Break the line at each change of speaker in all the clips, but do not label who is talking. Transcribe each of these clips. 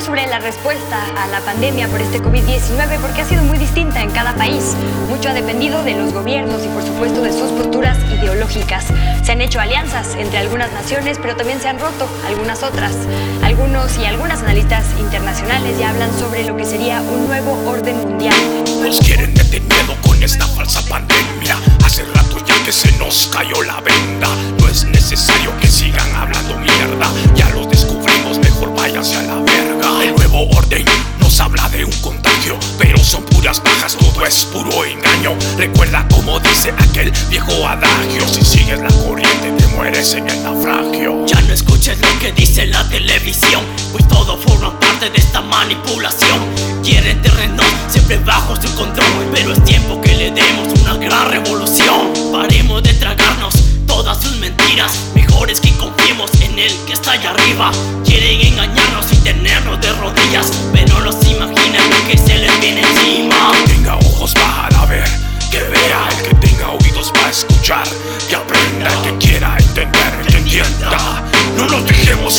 sobre la respuesta a la pandemia por este COVID-19 porque ha sido muy distinta en cada país. Mucho ha dependido de los gobiernos y por supuesto de sus posturas ideológicas. Se han hecho alianzas entre algunas naciones, pero también se han roto algunas otras. Algunos y algunas analistas internacionales ya hablan sobre lo que sería un nuevo orden mundial.
Es puro engaño. Recuerda como dice aquel viejo adagio: si sigues la corriente, te mueres en el naufragio.
Ya no escuches lo que dice la televisión, pues todo forma parte de esta manipulación. Quieren terrenos siempre bajo su control, pero es tiempo que le demos una gran revolución. Paremos de tragarnos todas sus mentiras, mejor es que confiemos en el que está allá arriba. Quieren engañarnos y tenernos de rodillas, pero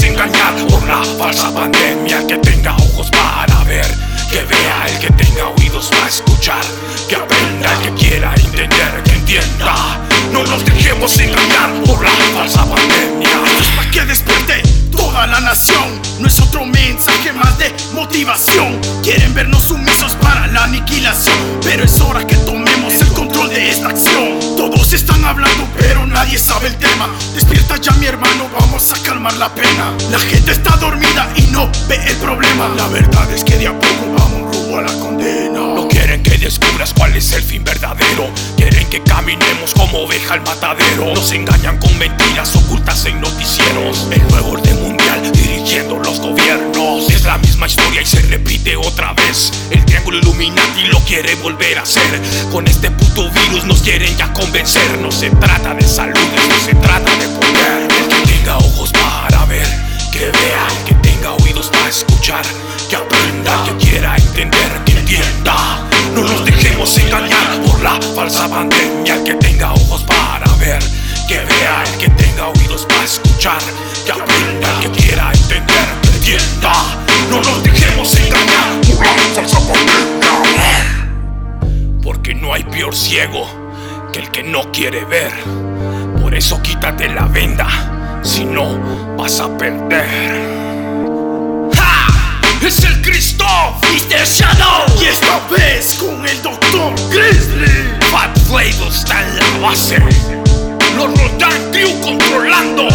engañar por la falsa pandemia, que tenga ojos para ver, que vea el que tenga oídos para escuchar, que aprenda el que quiera entender, que entienda. No nos dejemos engañar por la falsa pandemia.
Esto es para que despierte toda la nación. No es otro mensaje más de motivación. Quieren vernos sumisos para la aniquilación. Pero es hora que tomemos el nadie sabe el tema. Despierta ya, mi hermano, vamos a calmar la pena. La gente está dormida y no ve el problema. La verdad es que de a poco vamos rumbo a la condena.
No quieren que descubras cuál es el fin verdadero. Quieren que caminemos como oveja al matadero. Nos engañan con mentiras ocultas en noticieros. El nuevo orden mundial dirigiendo los gobiernos. Es la misma historia y se repite otra vez. Triángulo Illuminati lo quiere volver a hacer. Con este puto virus nos quieren ya convencer. No se trata de salud, no se trata de poder. El que tenga ojos para ver, que vea. El que tenga oídos para escuchar, que aprenda. Que quiera entender, que entienda. No nos dejemos engañar por la falsa pandemia. El que tenga ojos para ver, que vea. El que tenga oídos para escuchar, que aprenda. Que quiera entender, que entienda. No nos dejemos engañar que el que no quiere ver. Por eso quítate la venda, si no vas a perder. ¡Ja! ¡Es el Cristo!
Mr. Shadow,
Y esta vez con el Doctor Grizzly.
Fat Flavor está en la base. Los Rodan Crew controlando.